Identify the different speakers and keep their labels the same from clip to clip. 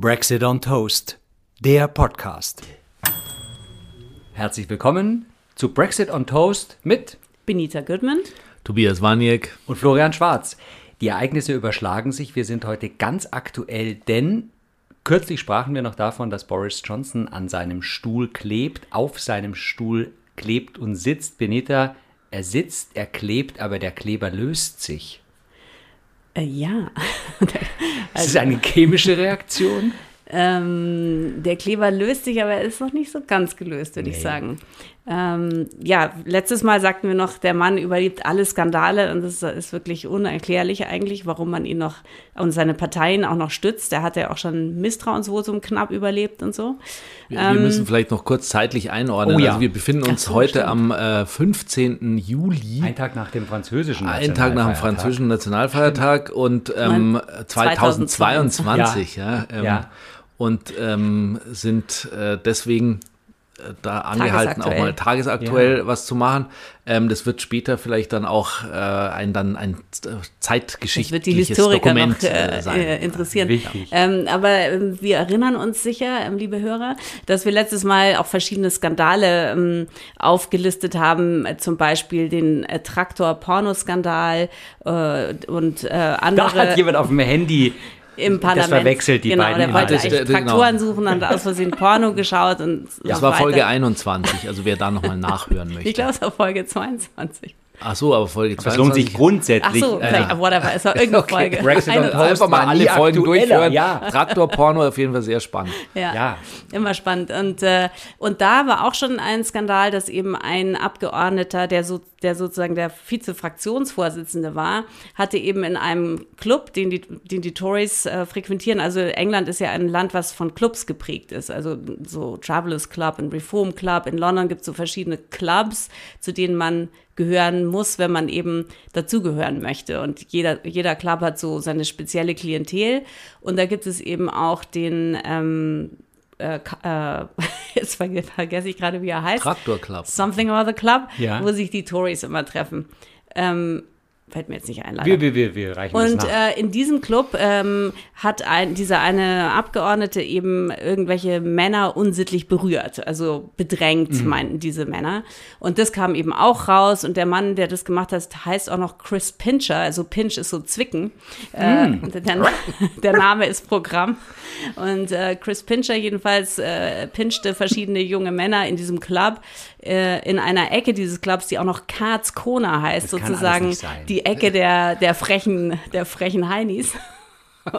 Speaker 1: Brexit on Toast, der Podcast. Herzlich willkommen zu Brexit on Toast mit
Speaker 2: Benita Goodman,
Speaker 3: Tobias Waniek
Speaker 1: und Florian Schwarz. Die Ereignisse überschlagen sich. Wir sind heute ganz aktuell, denn kürzlich sprachen wir noch davon, dass Boris Johnson an seinem Stuhl klebt, auf seinem Stuhl klebt und sitzt. Benita, er sitzt, er klebt, aber der Kleber löst sich.
Speaker 2: Äh, ja.
Speaker 1: also, ist es eine chemische Reaktion?
Speaker 2: Ähm, der Kleber löst sich, aber er ist noch nicht so ganz gelöst, würde nee. ich sagen. Ähm, ja, letztes Mal sagten wir noch, der Mann überlebt alle Skandale und das ist wirklich unerklärlich eigentlich, warum man ihn noch und seine Parteien auch noch stützt. Der hat ja auch schon Misstrauensvotum knapp überlebt und so.
Speaker 3: Wir, ähm, wir müssen vielleicht noch kurz zeitlich einordnen. Oh ja. Also wir befinden uns so, heute stimmt. am äh, 15. Juli.
Speaker 1: Ein Tag nach dem französischen
Speaker 3: Ein Tag nach dem französischen Nationalfeiertag und ähm, 2022. Ja. ja, ähm, ja. Und ähm, sind äh, deswegen da angehalten, auch mal tagesaktuell ja. was zu machen. Ähm, das wird später vielleicht dann auch äh, ein, dann ein äh, zeitgeschichtliches wird die Historiker Dokument noch, äh, sein. Äh,
Speaker 2: interessieren. Ähm, aber ähm, wir erinnern uns sicher, ähm, liebe Hörer, dass wir letztes Mal auch verschiedene Skandale ähm, aufgelistet haben, zum Beispiel den Traktor-Pornoskandal und andere.
Speaker 1: Da hat jemand auf dem Handy
Speaker 2: im Parlament. Das
Speaker 1: verwechselt die
Speaker 2: genau,
Speaker 1: beiden.
Speaker 2: Der wollte eigentlich Traktoren genau. suchen, hat aus Versehen Porno geschaut und
Speaker 3: Das war Folge 21, also wer da nochmal nachhören möchte.
Speaker 2: Ich glaube, es war Folge 22.
Speaker 3: Ach so, aber Folge 22.
Speaker 1: Das lohnt sich grundsätzlich.
Speaker 2: Ach so, vielleicht, äh, whatever, es war irgendeine okay. Folge.
Speaker 3: Brexit und einfach mal alle Folgen durchhören. Ja. Traktor-Porno auf jeden Fall sehr spannend.
Speaker 2: Ja, ja. immer spannend. Und, äh, und da war auch schon ein Skandal, dass eben ein Abgeordneter, der, so, der sozusagen der Vize-Fraktionsvorsitzende war, hatte eben in einem Club, den die, den die Tories äh, frequentieren, also England ist ja ein Land, was von Clubs geprägt ist, also so Travelers Club, ein Reform Club, in London gibt es so verschiedene Clubs, zu denen man gehören muss, wenn man eben dazugehören möchte. Und jeder, jeder Club hat so seine spezielle Klientel. Und da gibt es eben auch den, ähm, äh, äh, jetzt vergesse ich gerade, wie er heißt.
Speaker 3: Traktor Club.
Speaker 2: Something or the Club, ja. wo sich die Tories immer treffen. Ähm, fällt mir jetzt nicht ein, leider.
Speaker 1: Wir, wir, wir, wir reichen
Speaker 2: Und äh, in diesem Club ähm, hat ein, dieser eine Abgeordnete eben irgendwelche Männer unsittlich berührt, also bedrängt, mhm. meinten diese Männer. Und das kam eben auch raus. Und der Mann, der das gemacht hat, heißt auch noch Chris Pincher. Also Pinch ist so Zwicken. Mhm. Äh, der, der, Name ist Programm. Und äh, Chris Pincher jedenfalls äh, pinchte verschiedene junge Männer in diesem Club, äh, in einer Ecke dieses Clubs, die auch noch Karts Kona heißt, das sozusagen die Ecke der, der frechen, der frechen Heinis.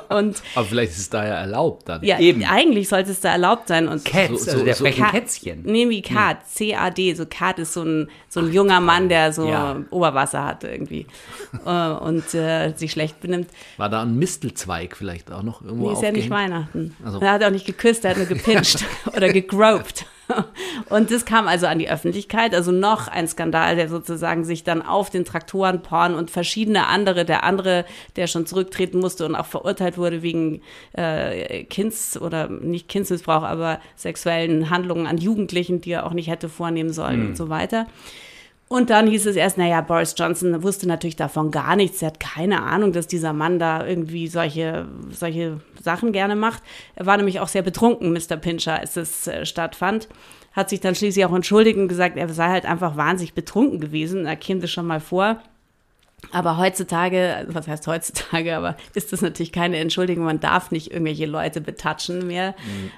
Speaker 3: Und Aber vielleicht ist es da ja erlaubt dann.
Speaker 2: Ja, Eben. eigentlich sollte es da erlaubt sein. Und
Speaker 1: Cats, so, also der so, frechen Kätzchen.
Speaker 2: Nee, wie Kat, C-A-D. So Kat ist so ein, so ein junger Mann, der so ja. Oberwasser hat irgendwie äh, und äh, sich schlecht benimmt.
Speaker 3: War da ein Mistelzweig vielleicht auch noch irgendwo Nee,
Speaker 2: ist ja nicht Weihnachten. Also. Er hat auch nicht geküsst, er hat nur gepinscht oder gegroped. Und das kam also an die Öffentlichkeit, also noch ein Skandal, der sozusagen sich dann auf den Traktoren porn und verschiedene andere, der andere, der schon zurücktreten musste und auch verurteilt wurde wegen äh, Kinds- oder nicht Kindsmissbrauch, aber sexuellen Handlungen an Jugendlichen, die er auch nicht hätte vornehmen sollen mhm. und so weiter. Und dann hieß es erst, naja, Boris Johnson wusste natürlich davon gar nichts. Er hat keine Ahnung, dass dieser Mann da irgendwie solche, solche Sachen gerne macht. Er war nämlich auch sehr betrunken, Mr. Pincher, als es äh, stattfand. Hat sich dann schließlich auch entschuldigt und gesagt, er sei halt einfach wahnsinnig betrunken gewesen. Er käme das schon mal vor. Aber heutzutage, was heißt heutzutage, aber ist das natürlich keine Entschuldigung. Man darf nicht irgendwelche Leute betatschen mehr.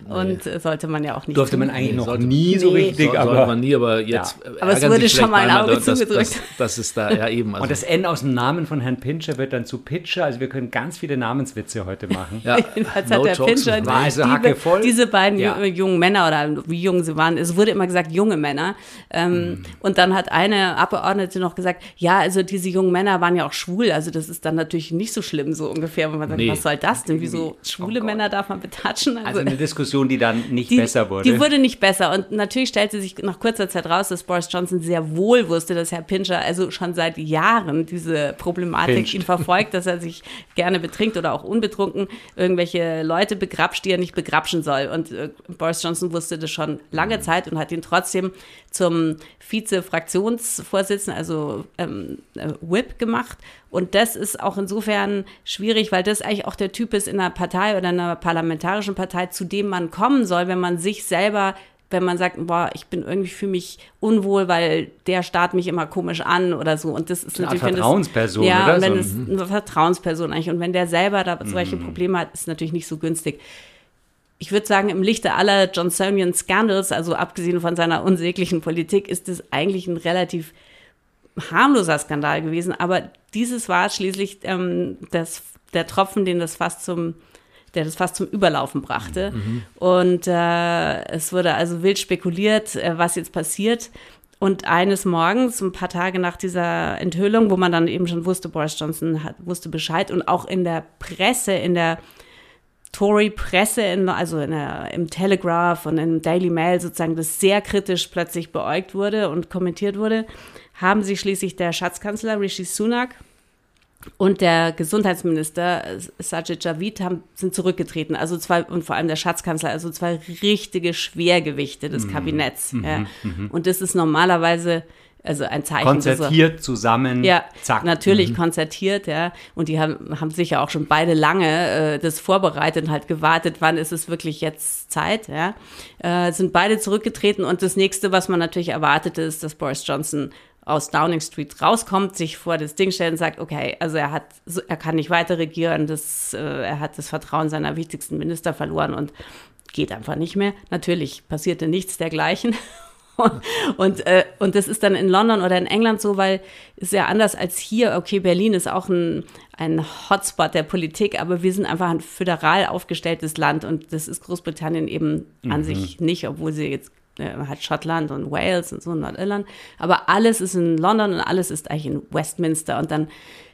Speaker 2: Nee. Und sollte man ja auch nicht.
Speaker 1: Durfte tun. man eigentlich noch sollte, nie so richtig.
Speaker 3: So, aber, sollte man nie, aber jetzt.
Speaker 2: Ja. Aber es wurde schon mal ein Auge dass, zugedrückt.
Speaker 3: Das, das, ist da ja eben.
Speaker 1: Also. Und das N aus dem Namen von Herrn Pincher wird dann zu Pitcher. Also wir können ganz viele Namenswitze heute machen.
Speaker 2: ja. Jedenfalls no hat der Pincher
Speaker 1: also die,
Speaker 2: diese beiden ja. jungen Männer oder wie jung sie waren, es wurde immer gesagt junge Männer. Ähm, mhm. Und dann hat eine Abgeordnete noch gesagt, ja, also diese jungen Männer waren ja auch schwul. Also das ist dann natürlich nicht so schlimm, so ungefähr, wenn man sagt, nee. was soll das denn? Wieso schwule oh Männer darf man betatschen?
Speaker 1: Also, also, eine Diskussion, die dann nicht die, besser wurde.
Speaker 2: Die wurde nicht besser. Und natürlich stellte sich nach kurzer Zeit raus, dass Boris Johnson sehr wohl wusste, dass Herr Pincher also schon seit Jahren diese Problematik Pinscht. ihn verfolgt, dass er sich gerne betrinkt oder auch unbetrunken irgendwelche Leute begrapscht, die er nicht begrapschen soll. Und äh, Boris Johnson wusste das schon lange Zeit und hat ihn trotzdem zum Vize-Fraktionsvorsitzenden, also ähm, äh, Whip gemacht. Und das ist auch insofern schwierig, weil das eigentlich auch der Typ ist in einer Partei oder einer parlamentarischen Partei, zu dem man kommen soll, wenn man sich selber wenn man sagt, boah, ich bin irgendwie für mich unwohl, weil der starrt mich immer komisch an oder so. Und das ist
Speaker 1: eine natürlich. Eine Vertrauensperson,
Speaker 2: das, ja,
Speaker 1: oder?
Speaker 2: Wenn so. es eine Vertrauensperson eigentlich. Und wenn der selber da solche mhm. Probleme hat, ist natürlich nicht so günstig ich würde sagen, im Lichte aller Johnsonian Scandals, also abgesehen von seiner unsäglichen Politik, ist es eigentlich ein relativ harmloser Skandal gewesen. Aber dieses war schließlich ähm, das, der Tropfen, den das fast zum der das fast zum Überlaufen brachte. Mhm. Und äh, es wurde also wild spekuliert, äh, was jetzt passiert. Und eines Morgens, ein paar Tage nach dieser Enthüllung, wo man dann eben schon wusste, Boris Johnson hat, wusste Bescheid und auch in der Presse, in der Tory-Presse, also der, im Telegraph und im Daily Mail sozusagen, das sehr kritisch plötzlich beäugt wurde und kommentiert wurde, haben sich schließlich der Schatzkanzler Rishi Sunak und der Gesundheitsminister Sajid Javid haben, sind zurückgetreten. Also zwei, und vor allem der Schatzkanzler, also zwei richtige Schwergewichte des mhm. Kabinetts. Mhm. Ja. Mhm. Und das ist normalerweise also ein Zeichen.
Speaker 1: Konzertiert so, zusammen.
Speaker 2: Ja, zack. Natürlich mhm. konzertiert, ja. Und die haben, haben sicher auch schon beide lange äh, das vorbereitet und halt gewartet, wann ist es wirklich jetzt Zeit, ja. Äh, sind beide zurückgetreten und das nächste, was man natürlich erwartet, ist, dass Boris Johnson aus Downing Street rauskommt, sich vor das Ding stellt und sagt, okay, also er hat, er kann nicht weiter regieren, das, äh, er hat das Vertrauen seiner wichtigsten Minister verloren und geht einfach nicht mehr. Natürlich passierte nichts dergleichen. und, äh, und das ist dann in London oder in England so, weil es ja anders als hier, okay, Berlin ist auch ein, ein Hotspot der Politik, aber wir sind einfach ein föderal aufgestelltes Land und das ist Großbritannien eben mhm. an sich nicht, obwohl sie jetzt äh, hat Schottland und Wales und so Nordirland, aber alles ist in London und alles ist eigentlich in Westminster und dann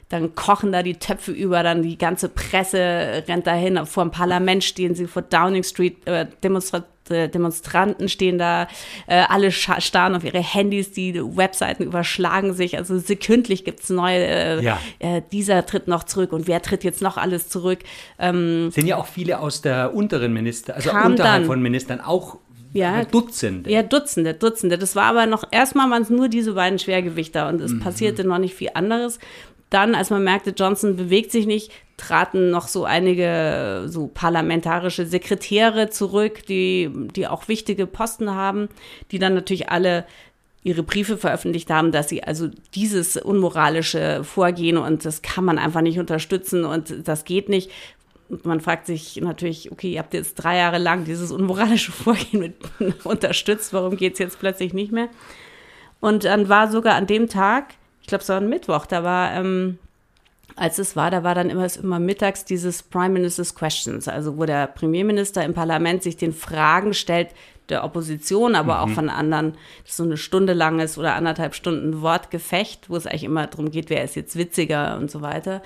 Speaker 2: dann kochen da die Töpfe über, dann die ganze Presse rennt dahin, vor dem Parlament stehen sie, vor Downing Street äh, Demonstra äh, Demonstranten stehen da, äh, alle starren auf ihre Handys, die Webseiten überschlagen sich, also sekündlich gibt's neue, äh, ja. äh, dieser tritt noch zurück und wer tritt jetzt noch alles zurück.
Speaker 1: Ähm, Sind ja auch viele aus der unteren Minister, also unterhalb dann, von Ministern auch ja, Dutzende.
Speaker 2: Ja, Dutzende, Dutzende. Das war aber noch, erstmal waren es nur diese beiden Schwergewichter und es mhm. passierte noch nicht viel anderes. Dann, als man merkte, Johnson bewegt sich nicht, traten noch so einige so parlamentarische Sekretäre zurück, die, die auch wichtige Posten haben, die dann natürlich alle ihre Briefe veröffentlicht haben, dass sie also dieses unmoralische Vorgehen und das kann man einfach nicht unterstützen und das geht nicht. Und man fragt sich natürlich, okay, ihr habt jetzt drei Jahre lang dieses unmoralische Vorgehen mit unterstützt, warum geht es jetzt plötzlich nicht mehr? Und dann war sogar an dem Tag glaube, es war ein Mittwoch, da war, ähm, als es war, da war dann immer, immer mittags dieses Prime Minister's Questions, also wo der Premierminister im Parlament sich den Fragen stellt, der Opposition, aber mhm. auch von anderen, das ist so eine Stunde langes oder anderthalb Stunden Wortgefecht, wo es eigentlich immer darum geht, wer ist jetzt witziger und so weiter.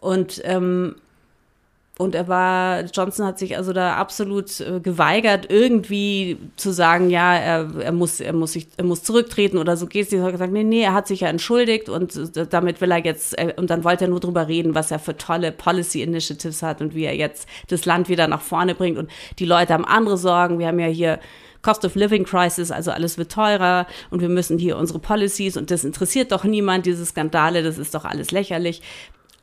Speaker 2: Und ähm, und er war, Johnson hat sich also da absolut äh, geweigert, irgendwie zu sagen, ja, er, er, muss, er, muss sich, er muss zurücktreten oder so geht Er hat gesagt, nee, nee, er hat sich ja entschuldigt und äh, damit will er jetzt, äh, und dann wollte er nur drüber reden, was er für tolle Policy Initiatives hat und wie er jetzt das Land wieder nach vorne bringt. Und die Leute haben andere Sorgen. Wir haben ja hier Cost of Living Crisis, also alles wird teurer und wir müssen hier unsere Policies und das interessiert doch niemand, diese Skandale, das ist doch alles lächerlich.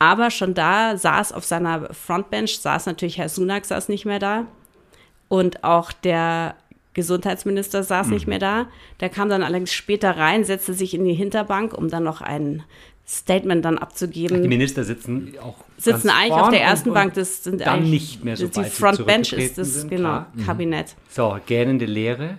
Speaker 2: Aber schon da saß auf seiner Frontbench, saß natürlich Herr Sunak, saß nicht mehr da. Und auch der Gesundheitsminister saß mhm. nicht mehr da. Der kam dann allerdings später rein, setzte sich in die Hinterbank, um dann noch ein Statement dann abzugeben.
Speaker 1: Die Minister sitzen auch
Speaker 2: sitzen eigentlich auf der ersten Bank. Das sind
Speaker 1: dann nicht mehr so
Speaker 2: Die Frontbench ist das sind, genau klar. Mhm. Kabinett.
Speaker 1: So gähnende Leere.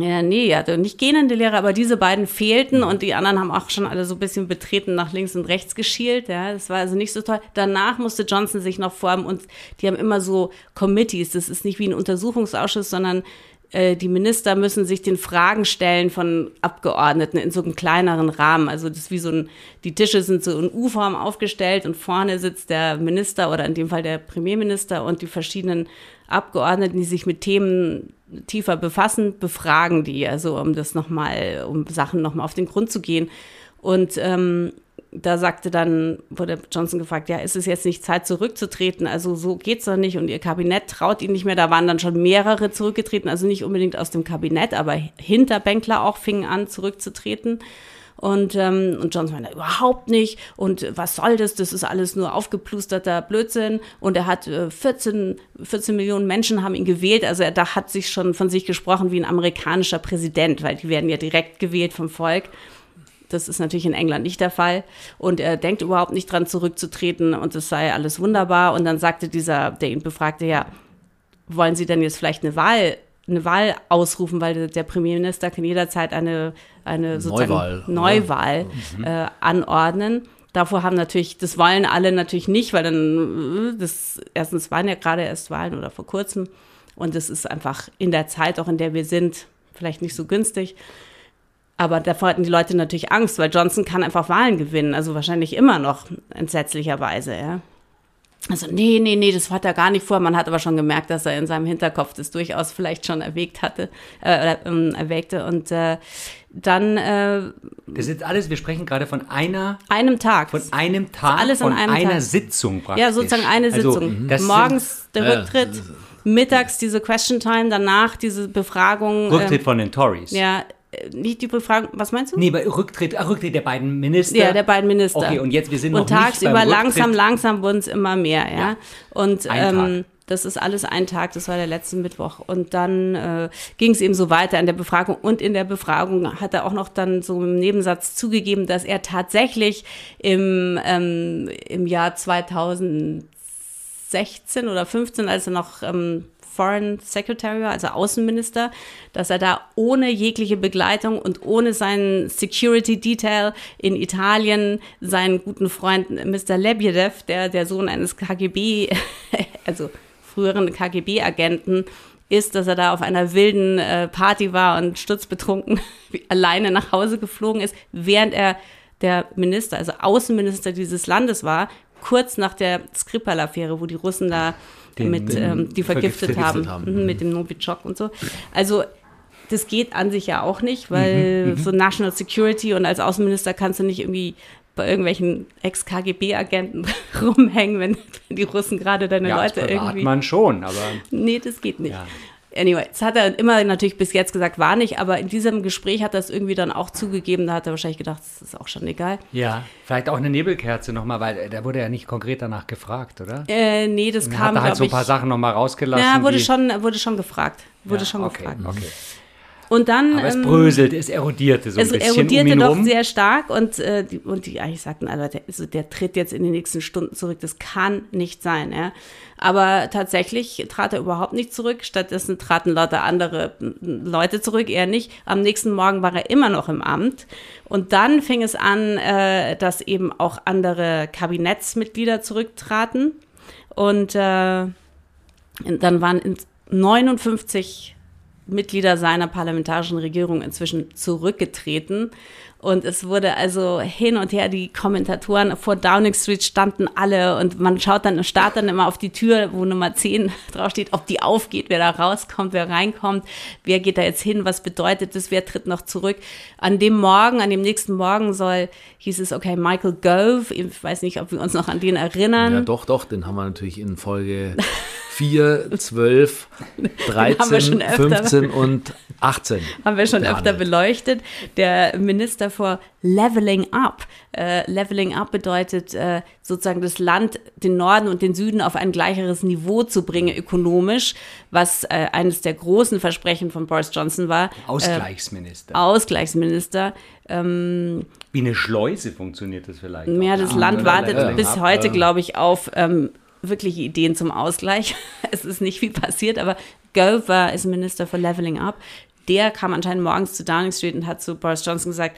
Speaker 2: Ja, nee, also nicht gähnende Lehrer, aber diese beiden fehlten und die anderen haben auch schon alle so ein bisschen betreten nach links und rechts geschielt. Ja, das war also nicht so toll. Danach musste Johnson sich noch formen und die haben immer so Committees. Das ist nicht wie ein Untersuchungsausschuss, sondern äh, die Minister müssen sich den Fragen stellen von Abgeordneten in so einem kleineren Rahmen. Also das ist wie so ein, die Tische sind so in U-Form aufgestellt und vorne sitzt der Minister oder in dem Fall der Premierminister und die verschiedenen Abgeordneten, die sich mit Themen tiefer befassen, befragen die, also um das nochmal, um Sachen nochmal auf den Grund zu gehen. Und ähm, da sagte dann, wurde Johnson gefragt, ja, ist es jetzt nicht Zeit zurückzutreten? Also so geht's doch nicht und ihr Kabinett traut ihn nicht mehr. Da waren dann schon mehrere zurückgetreten, also nicht unbedingt aus dem Kabinett, aber Hinterbänkler auch fingen an zurückzutreten. Und, ähm, und Johnson meinte, überhaupt nicht. Und was soll das? Das ist alles nur aufgeplusterter Blödsinn. Und er hat äh, 14, 14 Millionen Menschen haben ihn gewählt. Also er da hat sich schon von sich gesprochen wie ein amerikanischer Präsident, weil die werden ja direkt gewählt vom Volk. Das ist natürlich in England nicht der Fall. Und er denkt überhaupt nicht dran zurückzutreten und es sei alles wunderbar. Und dann sagte dieser, der ihn befragte, ja, wollen Sie denn jetzt vielleicht eine Wahl eine Wahl ausrufen, weil der Premierminister kann jederzeit eine, eine sozusagen Neuwahl, Neuwahl mhm. äh, anordnen. Davor haben natürlich, das wollen alle natürlich nicht, weil dann, äh, das, erstens waren ja gerade erst Wahlen oder vor kurzem und das ist einfach in der Zeit, auch in der wir sind, vielleicht nicht so günstig. Aber davor hatten die Leute natürlich Angst, weil Johnson kann einfach Wahlen gewinnen, also wahrscheinlich immer noch entsetzlicherweise, ja. Also, nee, nee, nee, das hat er gar nicht vor. Man hat aber schon gemerkt, dass er in seinem Hinterkopf das durchaus vielleicht schon erwägt hatte, äh, äh, erwägte. Und äh, dann. Äh,
Speaker 1: das ist alles, wir sprechen gerade von einer.
Speaker 2: Einem Tag.
Speaker 1: Von einem Tag.
Speaker 2: Alles
Speaker 1: von
Speaker 2: einem
Speaker 1: einer
Speaker 2: Tag.
Speaker 1: Sitzung praktisch.
Speaker 2: Ja, sozusagen eine also, Sitzung. Also, Morgens der Rücktritt. Mittags diese Question Time, danach diese Befragung.
Speaker 1: Rücktritt ähm, von den Tories.
Speaker 2: Ja, äh, nicht die Befragung, was meinst du?
Speaker 1: Nee, bei Rücktritt, Rücktritt der beiden Minister.
Speaker 2: Ja, der beiden Minister.
Speaker 1: Okay, und jetzt, wir sind noch
Speaker 2: Und tagsüber langsam, langsam wurden es immer mehr, ja. ja. Und ähm, das ist alles ein Tag, das war der letzte Mittwoch. Und dann äh, ging es eben so weiter in der Befragung. Und in der Befragung hat er auch noch dann so im Nebensatz zugegeben, dass er tatsächlich im, ähm, im Jahr 2016 oder 15, als er noch ähm, Foreign Secretary, also Außenminister, dass er da ohne jegliche Begleitung und ohne seinen Security Detail in Italien seinen guten Freund Mr. Lebiedev, der der Sohn eines KGB, also früheren KGB-Agenten, ist, dass er da auf einer wilden äh, Party war und sturzbetrunken alleine nach Hause geflogen ist, während er der Minister, also Außenminister dieses Landes war, kurz nach der Skripal-Affäre, wo die Russen da den, mit, den ähm, die vergiftet, vergiftet haben, haben. Mhm, mit dem Novichok und so. Also das geht an sich ja auch nicht, weil mhm, mhm, so National Security und als Außenminister kannst du nicht irgendwie bei irgendwelchen Ex-KGB-Agenten rumhängen, wenn, die Russen gerade deine ja, Leute irgendwie.
Speaker 1: man schon, aber.
Speaker 2: Nee, das geht nicht. Ja. Anyway, das hat er immer natürlich bis jetzt gesagt, war nicht, aber in diesem Gespräch hat er es irgendwie dann auch zugegeben. Da hat er wahrscheinlich gedacht, das ist auch schon egal.
Speaker 1: Ja, vielleicht auch eine Nebelkerze nochmal, weil äh, da wurde ja nicht konkret danach gefragt, oder?
Speaker 2: Äh, nee, das kam.
Speaker 1: Hat er halt so ein paar Sachen nochmal rausgelassen.
Speaker 2: Ja, wurde schon, wurde schon gefragt. Wurde ja, schon
Speaker 1: okay,
Speaker 2: gefragt.
Speaker 1: Okay.
Speaker 2: Und dann.
Speaker 1: Aber es ähm, bröselte, es erodierte so ein bisschen. Es
Speaker 2: erodierte
Speaker 1: um
Speaker 2: doch
Speaker 1: rum.
Speaker 2: sehr stark und, äh, die, und die eigentlich sagten alle, der, also der tritt jetzt in den nächsten Stunden zurück. Das kann nicht sein. Ja. Aber tatsächlich trat er überhaupt nicht zurück. Stattdessen traten lauter andere Leute zurück, er nicht. Am nächsten Morgen war er immer noch im Amt. Und dann fing es an, äh, dass eben auch andere Kabinettsmitglieder zurücktraten. Und äh, dann waren 59 Mitglieder seiner parlamentarischen Regierung inzwischen zurückgetreten. Und es wurde also hin und her, die Kommentatoren vor Downing Street standen alle und man schaut dann, starrt dann immer auf die Tür, wo Nummer 10 draufsteht, ob die aufgeht, wer da rauskommt, wer reinkommt, wer geht da jetzt hin, was bedeutet das, wer tritt noch zurück. An dem Morgen, an dem nächsten Morgen soll, hieß es, okay, Michael Gove, ich weiß nicht, ob wir uns noch an den erinnern. Ja,
Speaker 3: doch, doch, den haben wir natürlich in Folge 4, 12, 13, 15 und 18.
Speaker 2: Haben wir schon öfter beleuchtet. Der Minister vor Leveling Up. Äh, Leveling Up bedeutet äh, sozusagen das Land, den Norden und den Süden auf ein gleicheres Niveau zu bringen, ökonomisch, was äh, eines der großen Versprechen von Boris Johnson war.
Speaker 1: Ausgleichsminister.
Speaker 2: Ausgleichsminister. Ähm,
Speaker 1: Wie eine Schleuse funktioniert das vielleicht.
Speaker 2: Ja, das Land wartet bis heute, glaube ich, auf ähm, wirkliche Ideen zum Ausgleich. Es ist nicht viel passiert, aber Gove war ist Minister für Leveling Up. Der kam anscheinend morgens zu Downing Street und hat zu Boris Johnson gesagt,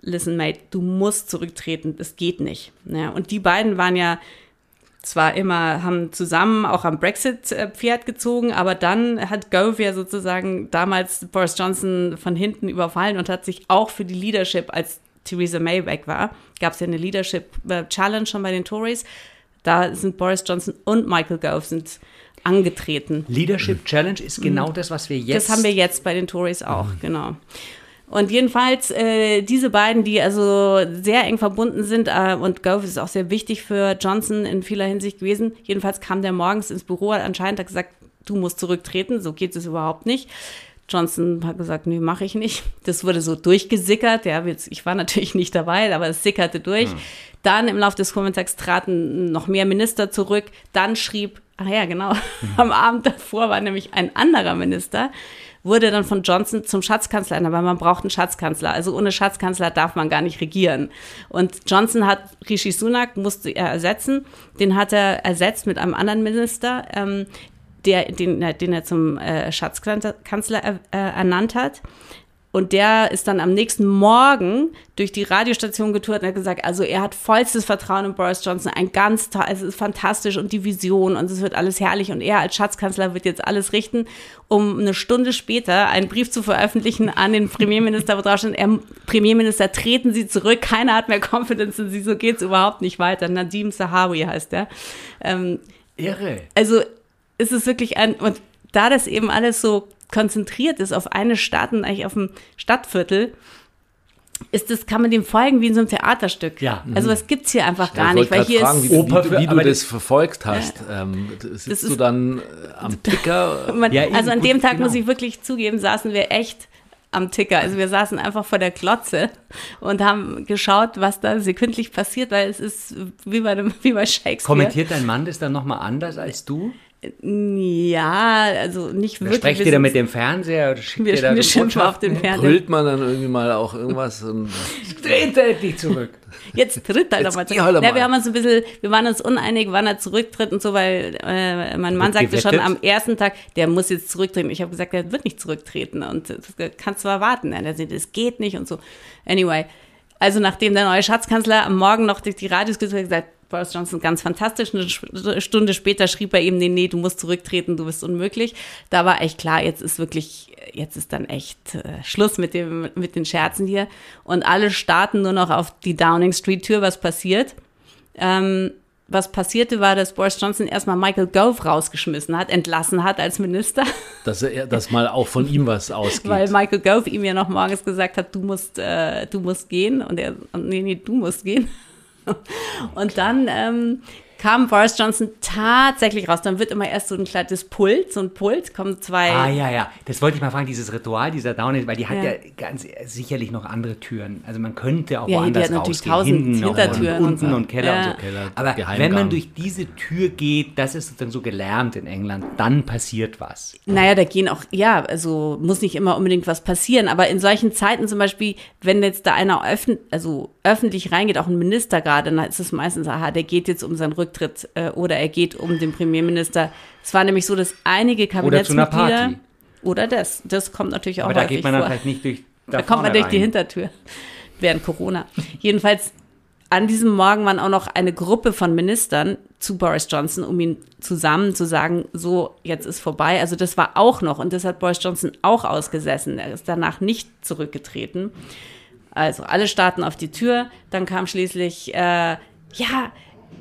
Speaker 2: listen, mate, du musst zurücktreten, das geht nicht. Ja, und die beiden waren ja zwar immer, haben zusammen auch am Brexit-Pferd gezogen, aber dann hat Gove ja sozusagen damals Boris Johnson von hinten überfallen und hat sich auch für die Leadership, als Theresa May weg war, gab es ja eine Leadership-Challenge schon bei den Tories, da sind Boris Johnson und Michael Gove sind angetreten.
Speaker 1: Leadership Challenge ist genau mhm. das, was wir jetzt.
Speaker 2: Das haben wir jetzt bei den Tories auch, mhm. genau. Und jedenfalls äh, diese beiden, die also sehr eng verbunden sind äh, und Gove ist auch sehr wichtig für Johnson in vieler Hinsicht gewesen. Jedenfalls kam der morgens ins Büro, hat anscheinend hat gesagt, du musst zurücktreten, so geht es überhaupt nicht. Johnson hat gesagt, nee, mache ich nicht. Das wurde so durchgesickert. Ja, ich war natürlich nicht dabei, aber es sickerte durch. Hm. Dann im Laufe des Vormittags traten noch mehr Minister zurück. Dann schrieb, ach ja, genau, am Abend davor war nämlich ein anderer Minister, wurde dann von Johnson zum Schatzkanzler, aber man braucht einen Schatzkanzler. Also ohne Schatzkanzler darf man gar nicht regieren. Und Johnson hat Rishi Sunak, musste er ersetzen. Den hat er ersetzt mit einem anderen Minister, ähm, der, den, den er zum äh, Schatzkanzler äh, ernannt hat. Und der ist dann am nächsten Morgen durch die Radiostation getourt und hat gesagt, also er hat vollstes Vertrauen in Boris Johnson, ein ganz, es ist fantastisch und die Vision und es wird alles herrlich und er als Schatzkanzler wird jetzt alles richten, um eine Stunde später einen Brief zu veröffentlichen an den Premierminister, wo drauf steht, er, Premierminister, treten Sie zurück, keiner hat mehr Confidence in Sie, so geht es überhaupt nicht weiter. Nadim Sahawi heißt er. Ähm,
Speaker 1: Irre.
Speaker 2: Also ist es wirklich ein, und da das eben alles so konzentriert ist auf eine Stadt und eigentlich auf ein Stadtviertel, ist das, kann man dem folgen wie in so einem Theaterstück.
Speaker 1: Ja.
Speaker 2: Also was gibt es hier einfach gar nicht, weil hier
Speaker 3: fragen, ist wie, Oper wie, wie du das verfolgt hast. Ja. Ähm, sitzt du dann am Ticker?
Speaker 2: Man, ja, also an dem Tag genau. muss ich wirklich zugeben, saßen wir echt am Ticker. Also wir saßen einfach vor der Klotze und haben geschaut, was da sekündlich passiert, weil es ist wie bei, einem, wie bei Shakespeare.
Speaker 1: Kommentiert dein Mann das dann nochmal anders als du?
Speaker 2: Ja, also nicht wirklich.
Speaker 1: Sprecht ihr da mit dem Fernseher oder
Speaker 2: schickt wir, ihr da wir schimpfen auf den Fernseher.
Speaker 3: Brüllt man dann irgendwie mal auch irgendwas? Und
Speaker 1: Dreht endlich zurück.
Speaker 2: Jetzt tritt er doch mal zurück. Ja, wir haben uns ein bisschen, wir waren uns uneinig, wann er zurücktritt und so, weil äh, mein Mann sagte schon am ersten Tag, der muss jetzt zurücktreten. Ich habe gesagt, er wird nicht zurücktreten und das kannst du erwarten. Er sagt, es geht nicht und so. Anyway, also nachdem der neue Schatzkanzler am Morgen noch durch die Radios gesagt hat, Boris Johnson ganz fantastisch. Eine Stunde später schrieb er ihm, nee, nee, du musst zurücktreten, du bist unmöglich. Da war echt klar, jetzt ist wirklich, jetzt ist dann echt äh, Schluss mit, dem, mit den Scherzen hier. Und alle starten nur noch auf die Downing Street Tür, was passiert. Ähm, was passierte, war, dass Boris Johnson erstmal Michael Gove rausgeschmissen hat, entlassen hat als Minister.
Speaker 3: Dass er, dass mal auch von ihm was ausgeht.
Speaker 2: Weil Michael Gove ihm ja noch morgens gesagt hat, du musst, äh, du musst gehen. Und er, nee, nee, du musst gehen. Und dann ähm, kam Boris Johnson tatsächlich raus. Dann wird immer erst so ein kleines Pult, so ein Pult, kommen zwei.
Speaker 1: Ah, ja, ja. Das wollte ich mal fragen, dieses Ritual dieser Downhill, weil die hat ja. ja ganz sicherlich noch andere Türen. Also man könnte auch ja, woanders die hat natürlich
Speaker 2: tausend Hintertüren
Speaker 1: und, unten und, so. und Keller ja. und so. Keller, Aber Geheimgang. wenn man durch diese Tür geht, das ist dann so gelernt in England, dann passiert was.
Speaker 2: Naja, da gehen auch, ja, also muss nicht immer unbedingt was passieren. Aber in solchen Zeiten zum Beispiel, wenn jetzt da einer öffn also öffentlich reingeht, auch ein Minister gerade, dann ist es meistens, aha, der geht jetzt um seinen Rücken Rücktritt äh, oder er geht um den Premierminister. Es war nämlich so, dass einige Kabinettsmitglieder oder, zu einer Party. oder das, das kommt natürlich auch
Speaker 1: Aber da geht man vor. halt nicht durch.
Speaker 2: Da, da kommt man durch rein. die Hintertür während Corona. Jedenfalls an diesem Morgen waren auch noch eine Gruppe von Ministern zu Boris Johnson, um ihn zusammen zu sagen, so, jetzt ist vorbei. Also das war auch noch und das hat Boris Johnson auch ausgesessen. Er ist danach nicht zurückgetreten. Also alle starten auf die Tür. Dann kam schließlich, äh, ja,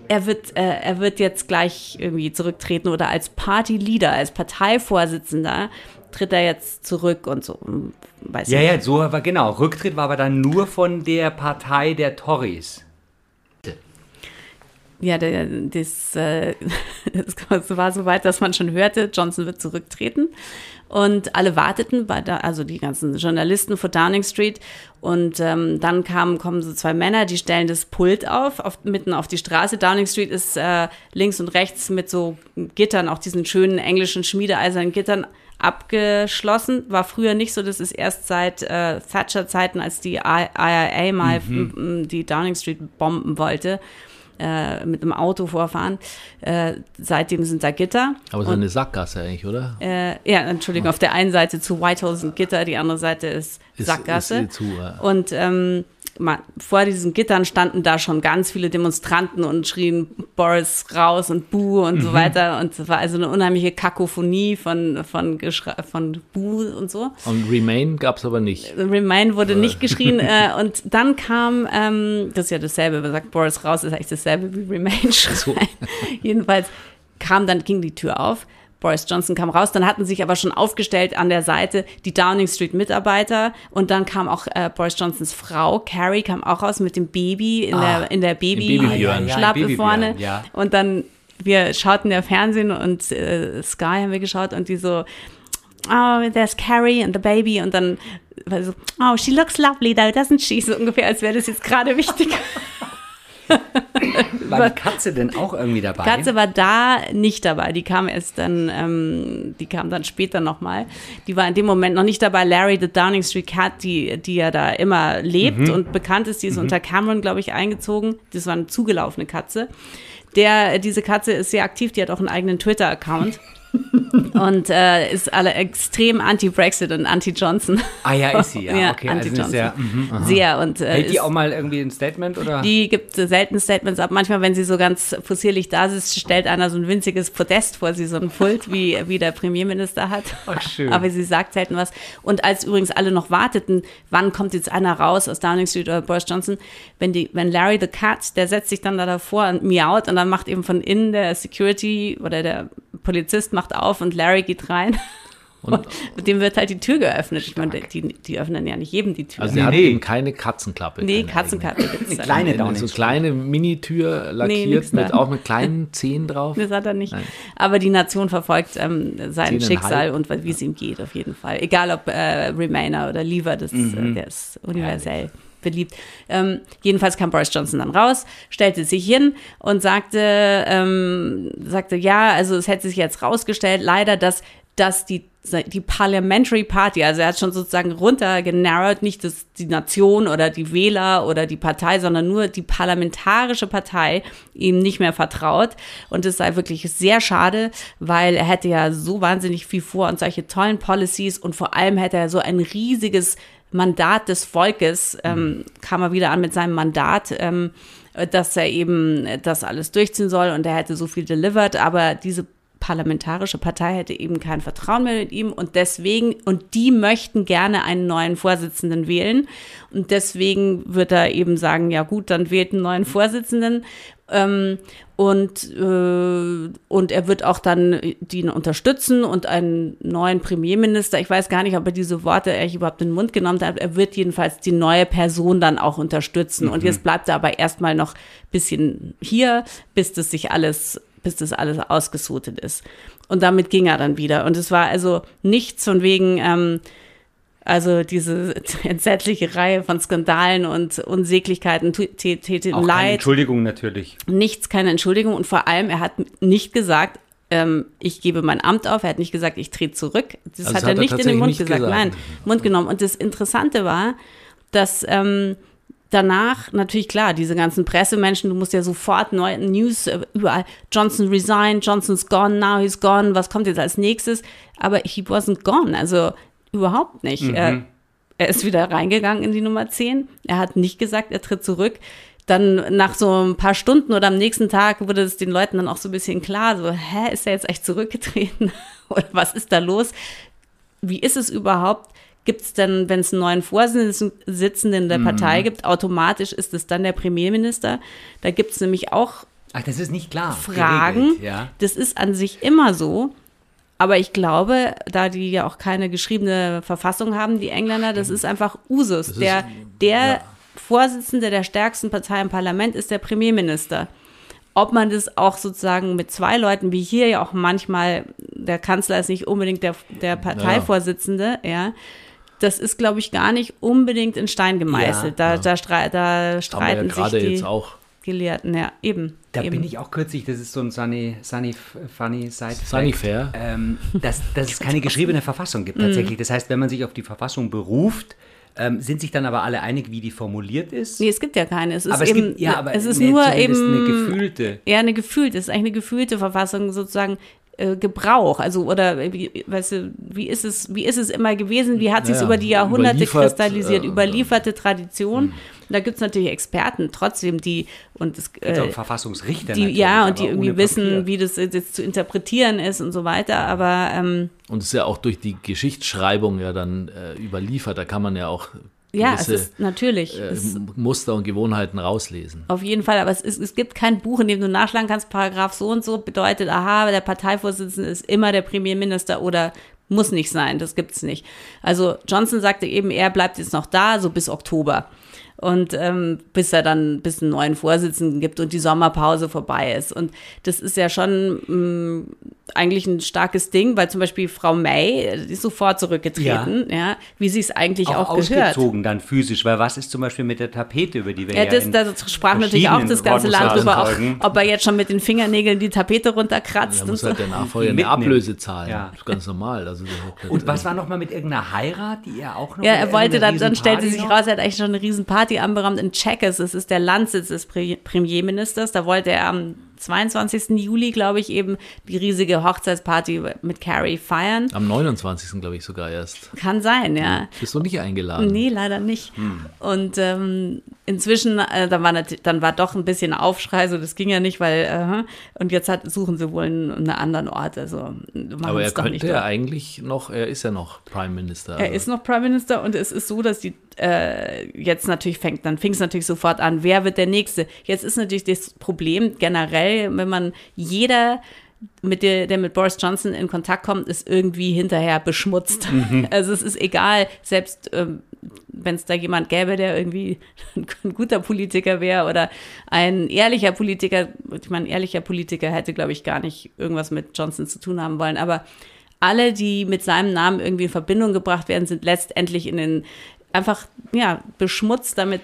Speaker 2: er wird, äh, er wird jetzt gleich irgendwie zurücktreten oder als Partyleader, als Parteivorsitzender tritt er jetzt zurück und so. Hm,
Speaker 1: weiß ja, nicht. ja, so war genau. Rücktritt war aber dann nur von der Partei der Tories.
Speaker 2: Ja, der, das, äh, das war so weit, dass man schon hörte, Johnson wird zurücktreten. Und alle warteten, bei der, also die ganzen Journalisten vor Downing Street. Und ähm, dann kamen, kommen so zwei Männer, die stellen das Pult auf, auf mitten auf die Straße. Downing Street ist äh, links und rechts mit so Gittern, auch diesen schönen englischen schmiedeeisernen Gittern abgeschlossen. War früher nicht so, das ist erst seit äh, Thatcher-Zeiten, als die IRA mal mhm. die Downing Street bomben wollte äh, mit einem Auto vorfahren. Äh, seitdem sind da Gitter.
Speaker 3: Aber so eine Sackgasse eigentlich, oder?
Speaker 2: Äh, ja, Entschuldigung, auf der einen Seite zu Whitehall sind Gitter, die andere Seite ist Sackgasse. Ist, ist zu, ja. Und ähm, vor diesen Gittern standen da schon ganz viele Demonstranten und schrien Boris raus und Buh und mhm. so weiter. Und es war also eine unheimliche Kakophonie von, von, von Buh und so.
Speaker 3: Und Remain gab es aber nicht.
Speaker 2: Remain wurde äh. nicht geschrien. äh, und dann kam, ähm, das ist ja dasselbe, man sagt Boris raus, ist eigentlich dasselbe wie Remain schreien. So. Jedenfalls kam dann, ging die Tür auf. Boris Johnson kam raus. Dann hatten sich aber schon aufgestellt an der Seite die Downing Street Mitarbeiter und dann kam auch äh, Boris Johnsons Frau, Carrie, kam auch raus mit dem Baby in ah, der, in der Baby vorne. Ja. Und dann, wir schauten ja Fernsehen und äh, Sky haben wir geschaut und die so, oh, there's Carrie and the baby und dann war so, oh, she looks lovely though, doesn't she? So ungefähr, als wäre das jetzt gerade wichtig.
Speaker 1: war die Katze denn auch irgendwie dabei?
Speaker 2: Die Katze war da nicht dabei. Die kam erst dann, ähm, die kam dann später nochmal. Die war in dem Moment noch nicht dabei. Larry, the Downing Street Cat, die, die ja da immer lebt mhm. und bekannt ist, die ist mhm. unter Cameron, glaube ich, eingezogen. Das war eine zugelaufene Katze. Der, diese Katze ist sehr aktiv, die hat auch einen eigenen Twitter-Account. Und äh, ist alle extrem anti-Brexit und anti-Johnson.
Speaker 1: Ah ja, ist sie, ja. ja okay,
Speaker 2: anti-Johnson. Also sehr, mh, sehr. Und,
Speaker 1: äh, Hält die auch mal irgendwie ein Statement? oder?
Speaker 2: Die gibt selten Statements ab. Manchmal, wenn sie so ganz possierlich da sitzt, stellt einer so ein winziges Podest vor sie, so ein Pult, wie, wie der Premierminister hat. Ach, schön. Aber sie sagt selten was. Und als übrigens alle noch warteten, wann kommt jetzt einer raus aus Downing Street oder Boris Johnson, wenn, die, wenn Larry the Cat, der setzt sich dann da davor und miaut und dann macht eben von innen der Security oder der Polizist macht auf und Larry geht rein. Und, und dem wird halt die Tür geöffnet. Ich meine, die, die öffnen ja nicht jedem die Tür.
Speaker 3: Also sie nee, hat nee. eben keine Katzenklappe.
Speaker 2: Nee, Katzenklappe gibt es
Speaker 3: Eine kleine eine, So kleine Minitür lackiert, nee, mit, auch mit kleinen Zehen drauf.
Speaker 2: Das hat er nicht. Nein. Aber die Nation verfolgt ähm, sein Schicksal und wie es ihm geht, auf jeden Fall. Egal ob äh, Remainer oder Lever, das, mhm. der ist universell. Ja, beliebt. Ähm, jedenfalls kam Boris Johnson dann raus, stellte sich hin und sagte, ähm, sagte, ja, also es hätte sich jetzt rausgestellt, leider, dass, dass die die Parliamentary Party, also er hat schon sozusagen runtergenarrowt, nicht das, die Nation oder die Wähler oder die Partei, sondern nur die parlamentarische Partei ihm nicht mehr vertraut. Und es sei wirklich sehr schade, weil er hätte ja so wahnsinnig viel vor und solche tollen Policies und vor allem hätte er so ein riesiges Mandat des Volkes, ähm, kam er wieder an mit seinem Mandat, ähm, dass er eben das alles durchziehen soll und er hätte so viel delivered, aber diese parlamentarische Partei hätte eben kein Vertrauen mehr mit ihm und deswegen, und die möchten gerne einen neuen Vorsitzenden wählen und deswegen wird er eben sagen, ja gut, dann wählt einen neuen Vorsitzenden ähm, und, äh, und er wird auch dann den unterstützen und einen neuen Premierminister, ich weiß gar nicht, ob er diese Worte eigentlich überhaupt in den Mund genommen hat, er wird jedenfalls die neue Person dann auch unterstützen. Mhm. Und jetzt bleibt er aber erstmal noch ein bisschen hier, bis das sich alles, bis das alles ausgesutet ist. Und damit ging er dann wieder. Und es war also nichts von wegen, ähm, also diese entsetzliche Reihe von Skandalen und Unsäglichkeiten,
Speaker 1: Täten Leid. Entschuldigung natürlich.
Speaker 2: Nichts, keine Entschuldigung. Und vor allem, er hat nicht gesagt, ähm, ich gebe mein Amt auf. Er hat nicht gesagt, ich trete zurück. Das, also hat, er nicht in den Mund gesagt. gesagt. Nein, Mund genommen. Und das Interessante war, dass ähm, danach natürlich klar, diese ganzen Pressemenschen, du musst ja sofort neue News äh, überall. Johnson resigned, Johnson's gone, now he's gone, was kommt jetzt als nächstes? Aber he wasn't gone. Also Überhaupt nicht. Mhm. Er, er ist wieder reingegangen in die Nummer 10. Er hat nicht gesagt, er tritt zurück. Dann nach so ein paar Stunden oder am nächsten Tag wurde es den Leuten dann auch so ein bisschen klar, so, hä, ist er jetzt echt zurückgetreten? oder was ist da los? Wie ist es überhaupt? Gibt es denn, wenn es einen neuen Vorsitzenden in der mhm. Partei gibt, automatisch ist es dann der Premierminister? Da gibt es nämlich auch
Speaker 1: Ach, das ist nicht klar.
Speaker 2: Fragen. Geregelt, ja. Das ist an sich immer so. Aber ich glaube, da die ja auch keine geschriebene Verfassung haben, die Engländer, das ist einfach Usus. Ist, der der ja. Vorsitzende der stärksten Partei im Parlament ist der Premierminister. Ob man das auch sozusagen mit zwei Leuten, wie hier ja auch manchmal, der Kanzler ist nicht unbedingt der, der Parteivorsitzende, ja. ja das ist, glaube ich, gar nicht unbedingt in Stein gemeißelt. Ja, da, ja. da, da streiten sich die. Jetzt auch Gelehrten, ja, eben.
Speaker 1: Da
Speaker 2: eben.
Speaker 1: bin ich auch kürzlich, das ist so ein Sunny, Sunny Funny Side
Speaker 3: Sunny Fair.
Speaker 1: Ähm, dass, dass es keine geschriebene Verfassung gibt tatsächlich. Das heißt, wenn man sich auf die Verfassung beruft, ähm, sind sich dann aber alle einig, wie die formuliert ist?
Speaker 2: Nee, es gibt ja keine. Es ist
Speaker 1: aber
Speaker 2: eben,
Speaker 1: es gibt, ja, aber
Speaker 2: es ist nur eben
Speaker 1: eine gefühlte.
Speaker 2: Ja, eine gefühlte. Es ist eigentlich eine gefühlte Verfassung sozusagen. Äh, Gebrauch, also oder wie, weißt du, wie ist es, wie ist es immer gewesen, wie hat sich es über die Jahrhunderte kristallisiert, äh, überlieferte Tradition. Mh da gibt es natürlich Experten trotzdem, die und es
Speaker 1: äh, Verfassungsrichter
Speaker 2: die, ja und die irgendwie wissen, wie das jetzt zu interpretieren ist und so weiter. Aber ähm,
Speaker 3: und es ist ja auch durch die Geschichtsschreibung ja dann äh, überliefert. Da kann man ja auch
Speaker 2: ja, es ist natürlich
Speaker 3: äh, Muster und Gewohnheiten rauslesen.
Speaker 2: Auf jeden Fall, aber es, ist, es gibt kein Buch, in dem du nachschlagen kannst, Paragraph so und so bedeutet, aha, der Parteivorsitzende ist immer der Premierminister oder muss nicht sein, das gibt es nicht. Also Johnson sagte eben, er bleibt jetzt noch da, so bis Oktober und ähm, bis er dann bis einen neuen Vorsitzenden gibt und die Sommerpause vorbei ist. Und das ist ja schon mh, mm, eigentlich ein starkes Ding, weil zum Beispiel Frau May ist sofort zurückgetreten, ja, ja wie sie es eigentlich auch, auch gehört.
Speaker 1: ausgezogen dann physisch, weil was ist zum Beispiel mit der Tapete, über die wir ja,
Speaker 2: das, ja da sprach natürlich auch das ganze Land drüber, auch, ob er jetzt schon mit den Fingernägeln die Tapete runterkratzt. Ja,
Speaker 3: muss halt der Nachfolger eine Ablöse zahlen. Ja. Das ist ganz normal. Also
Speaker 1: und was war nochmal mit irgendeiner Heirat, die er auch noch
Speaker 2: Ja, er wollte dann, dann stellte sich raus, er hat eigentlich schon eine Riesenparty Party anberaumt in Chequers. Es ist der Landsitz des Premierministers. Da wollte er am 22. Juli, glaube ich, eben die riesige Hochzeitsparty mit Carrie feiern.
Speaker 3: Am 29. glaube ich sogar erst.
Speaker 2: Kann sein, ja.
Speaker 3: Bist du nicht eingeladen?
Speaker 2: Nee, leider nicht. Hm. Und ähm, inzwischen, äh, dann, war dann war doch ein bisschen Aufschrei, so das ging ja nicht, weil, äh, und jetzt hat, suchen sie wohl einen, einen anderen Ort. Also,
Speaker 3: Aber er könnte ja eigentlich noch, er ist ja noch Prime Minister.
Speaker 2: Also. Er ist noch Prime Minister und es ist so, dass die äh, jetzt natürlich fängt, dann fing es natürlich sofort an, wer wird der Nächste? Jetzt ist natürlich das Problem generell, wenn man jeder mit der, der mit Boris Johnson in Kontakt kommt, ist irgendwie hinterher beschmutzt. Mhm. Also es ist egal, selbst ähm, wenn es da jemand gäbe, der irgendwie ein guter Politiker wäre oder ein ehrlicher Politiker, ich meine, ein ehrlicher Politiker hätte, glaube ich, gar nicht irgendwas mit Johnson zu tun haben wollen, aber alle, die mit seinem Namen irgendwie in Verbindung gebracht werden, sind letztendlich in den einfach ja, beschmutzt, damit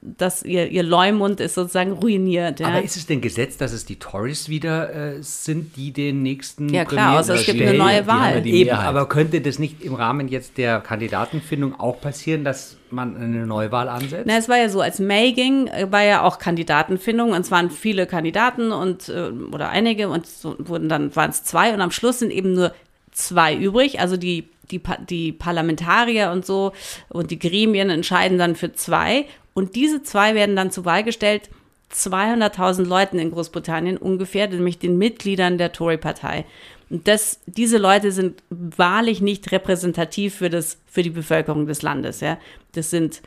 Speaker 2: dass ihr, ihr Leumund ist sozusagen ruiniert. Ja.
Speaker 1: Aber ist es denn gesetzt, dass es die Tories wieder äh, sind, die den nächsten
Speaker 2: Ja klar, also es gibt eine neue Wahl.
Speaker 1: Eben, aber könnte das nicht im Rahmen jetzt der Kandidatenfindung auch passieren, dass man eine Neuwahl ansetzt?
Speaker 2: Na, es war ja so, als May ging, äh, war ja auch Kandidatenfindung und es waren viele Kandidaten und äh, oder einige und so wurden dann waren es zwei und am Schluss sind eben nur zwei übrig, also die die, die Parlamentarier und so und die Gremien entscheiden dann für zwei. Und diese zwei werden dann zur Wahl gestellt. 200.000 Leuten in Großbritannien ungefähr, nämlich den Mitgliedern der Tory-Partei. Und das, diese Leute sind wahrlich nicht repräsentativ für, das, für die Bevölkerung des Landes. Ja. Das sind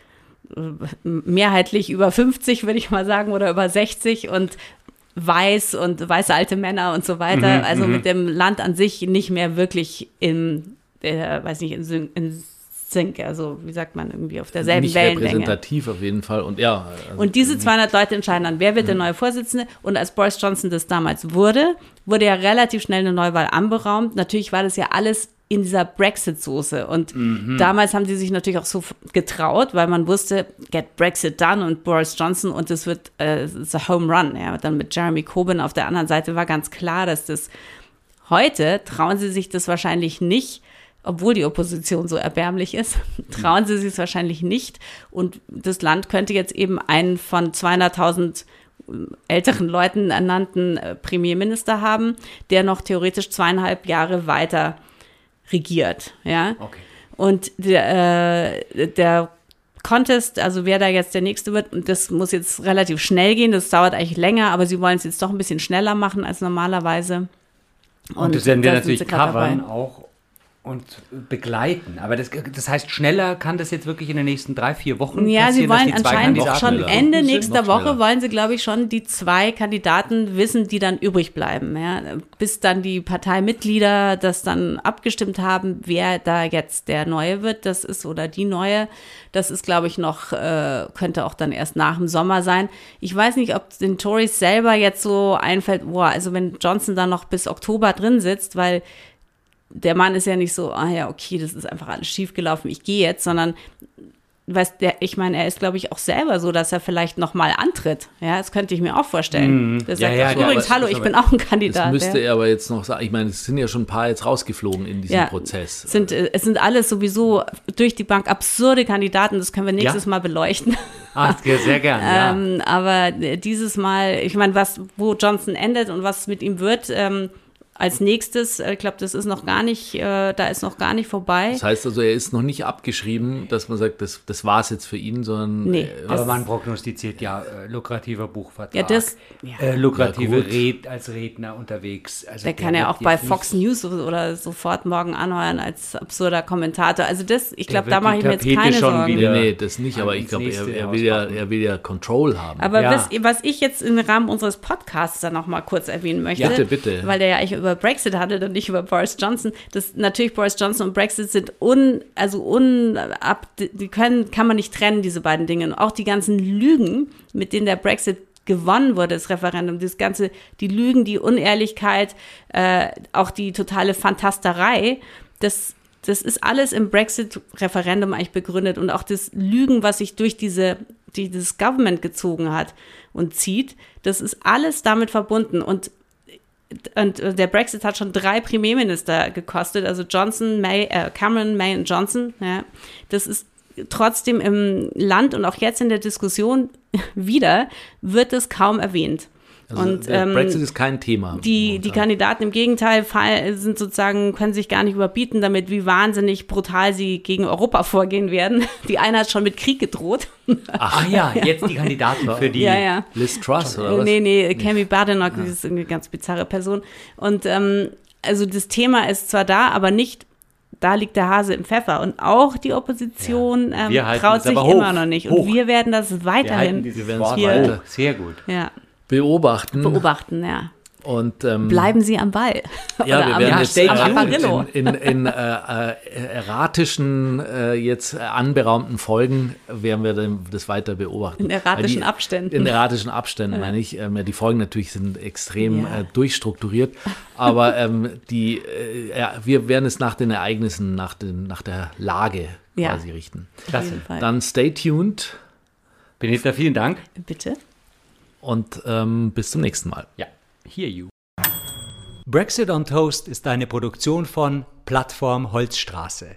Speaker 2: äh, mehrheitlich über 50, würde ich mal sagen, oder über 60 und weiß und weiße alte Männer und so weiter. Mhm, also mhm. mit dem Land an sich nicht mehr wirklich im der, weiß nicht, in, in Sync, also wie sagt man, irgendwie auf derselben Nicht Wellenlänge.
Speaker 3: repräsentativ auf jeden Fall und ja.
Speaker 2: Also und diese 200 Leute entscheiden dann, wer wird der mhm. neue Vorsitzende und als Boris Johnson das damals wurde, wurde ja relativ schnell eine Neuwahl anberaumt. Natürlich war das ja alles in dieser Brexit-Soße und mhm. damals haben sie sich natürlich auch so getraut, weil man wusste, get Brexit done und Boris Johnson und es wird äh, a Home Run. Ja, dann mit Jeremy Corbyn auf der anderen Seite war ganz klar, dass das heute trauen sie sich das wahrscheinlich nicht, obwohl die Opposition so erbärmlich ist, trauen sie sich es wahrscheinlich nicht. Und das Land könnte jetzt eben einen von 200.000 äh, älteren Leuten ernannten äh, Premierminister haben, der noch theoretisch zweieinhalb Jahre weiter regiert. Ja. Okay. Und der, äh, der Contest, also wer da jetzt der Nächste wird, das muss jetzt relativ schnell gehen. Das dauert eigentlich länger, aber sie wollen es jetzt doch ein bisschen schneller machen als normalerweise.
Speaker 1: Und, und das werden wir natürlich covern, auch und begleiten. Aber das, das heißt, schneller kann das jetzt wirklich in den nächsten drei, vier Wochen
Speaker 2: ja, passieren. Ja, sie wollen anscheinend schon Ende nächster Woche wollen sie, glaube ich, schon die zwei Kandidaten wissen, die dann übrig bleiben. Ja. Bis dann die Parteimitglieder das dann abgestimmt haben, wer da jetzt der Neue wird, das ist oder die Neue. Das ist, glaube ich, noch, äh, könnte auch dann erst nach dem Sommer sein. Ich weiß nicht, ob den Tories selber jetzt so einfällt, boah, also wenn Johnson dann noch bis Oktober drin sitzt, weil der Mann ist ja nicht so, ah ja, okay, das ist einfach alles schiefgelaufen, ich gehe jetzt, sondern weißt der, ich meine, er ist, glaube ich, auch selber so, dass er vielleicht nochmal antritt. Ja, das könnte ich mir auch vorstellen. Mhm. Der sagt, ja, ja, übrigens, hallo, ich bin auch ein Kandidat. Das
Speaker 3: müsste ja. er aber jetzt noch sagen. Ich meine, es sind ja schon ein paar jetzt rausgeflogen in diesem ja, Prozess.
Speaker 2: Sind, äh, es sind alles sowieso durch die Bank absurde Kandidaten, das können wir nächstes Mal beleuchten.
Speaker 1: Ach, sehr gerne.
Speaker 2: ähm, aber dieses Mal, ich meine, was, wo Johnson endet und was mit ihm wird, ähm, als nächstes, ich glaube, das ist noch gar nicht, äh, da ist noch gar nicht vorbei.
Speaker 3: Das heißt also, er ist noch nicht abgeschrieben, dass man sagt, das, das war es jetzt für ihn, sondern.
Speaker 1: Nee, äh, aber man prognostiziert ja äh, lukrativer Buchvertrag.
Speaker 2: Ja, das.
Speaker 1: Ja. Äh, lukrative ja, Red als Redner unterwegs.
Speaker 2: Also der, der kann ja auch bei Fox News oder sofort morgen anheuern als absurder Kommentator. Also das, ich glaube, da mache ich mir jetzt keine Sorgen.
Speaker 3: Nee, nee, das nicht, aber ich glaube, er, er, will ja, er will ja Control haben.
Speaker 2: Aber ja. was, was ich jetzt im Rahmen unseres Podcasts dann noch mal kurz erwähnen möchte,
Speaker 3: bitte, bitte.
Speaker 2: weil der ja eigentlich über Brexit handelt und nicht über Boris Johnson, das natürlich Boris Johnson und Brexit sind un, also un, ab, die können, kann man nicht trennen, diese beiden Dinge. Und auch die ganzen Lügen, mit denen der Brexit gewonnen wurde, das Referendum, das ganze, die Lügen, die Unehrlichkeit, äh, auch die totale Fantasterei, das, das ist alles im Brexit-Referendum eigentlich begründet. Und auch das Lügen, was sich durch diese, dieses Government gezogen hat und zieht, das ist alles damit verbunden. Und und der Brexit hat schon drei Premierminister gekostet, also Johnson, May, äh, Cameron, May und Johnson. Ja. Das ist trotzdem im Land und auch jetzt in der Diskussion wieder, wird es kaum erwähnt.
Speaker 3: Also und, ähm, Brexit ist kein Thema.
Speaker 2: Die, die Kandidaten im Gegenteil sind sozusagen, können sich gar nicht überbieten damit, wie wahnsinnig brutal sie gegen Europa vorgehen werden. Die eine hat schon mit Krieg gedroht.
Speaker 1: Ach ja, jetzt die Kandidaten für die
Speaker 2: ja, ja.
Speaker 3: Liz Truss oder was?
Speaker 2: Nee, nee, Cami Badenoch, ja. ist eine ganz bizarre Person. Und ähm, also das Thema ist zwar da, aber nicht da liegt der Hase im Pfeffer. Und auch die Opposition ja. ähm, traut sich immer noch nicht. Und hoch. wir werden das weiterhin
Speaker 1: wir werden hier, Sehr gut.
Speaker 2: Ja.
Speaker 3: Beobachten.
Speaker 2: Beobachten, ja.
Speaker 3: Und, ähm,
Speaker 2: Bleiben Sie am Ball.
Speaker 3: Ja, wir werden jetzt in, in, in äh, äh, erratischen, äh, jetzt anberaumten Folgen werden wir das weiter beobachten.
Speaker 2: In erratischen die, Abständen.
Speaker 3: In erratischen Abständen, meine ich. Ähm, die Folgen natürlich sind extrem ja. äh, durchstrukturiert, aber ähm, die, äh, ja, wir werden es nach den Ereignissen, nach, den, nach der Lage ja. quasi richten.
Speaker 1: Klasse.
Speaker 3: Dann stay tuned.
Speaker 1: Benita, vielen Dank.
Speaker 2: Bitte.
Speaker 3: Und ähm, bis zum nächsten Mal.
Speaker 1: Ja, hear you. Brexit on Toast ist eine Produktion von Plattform Holzstraße.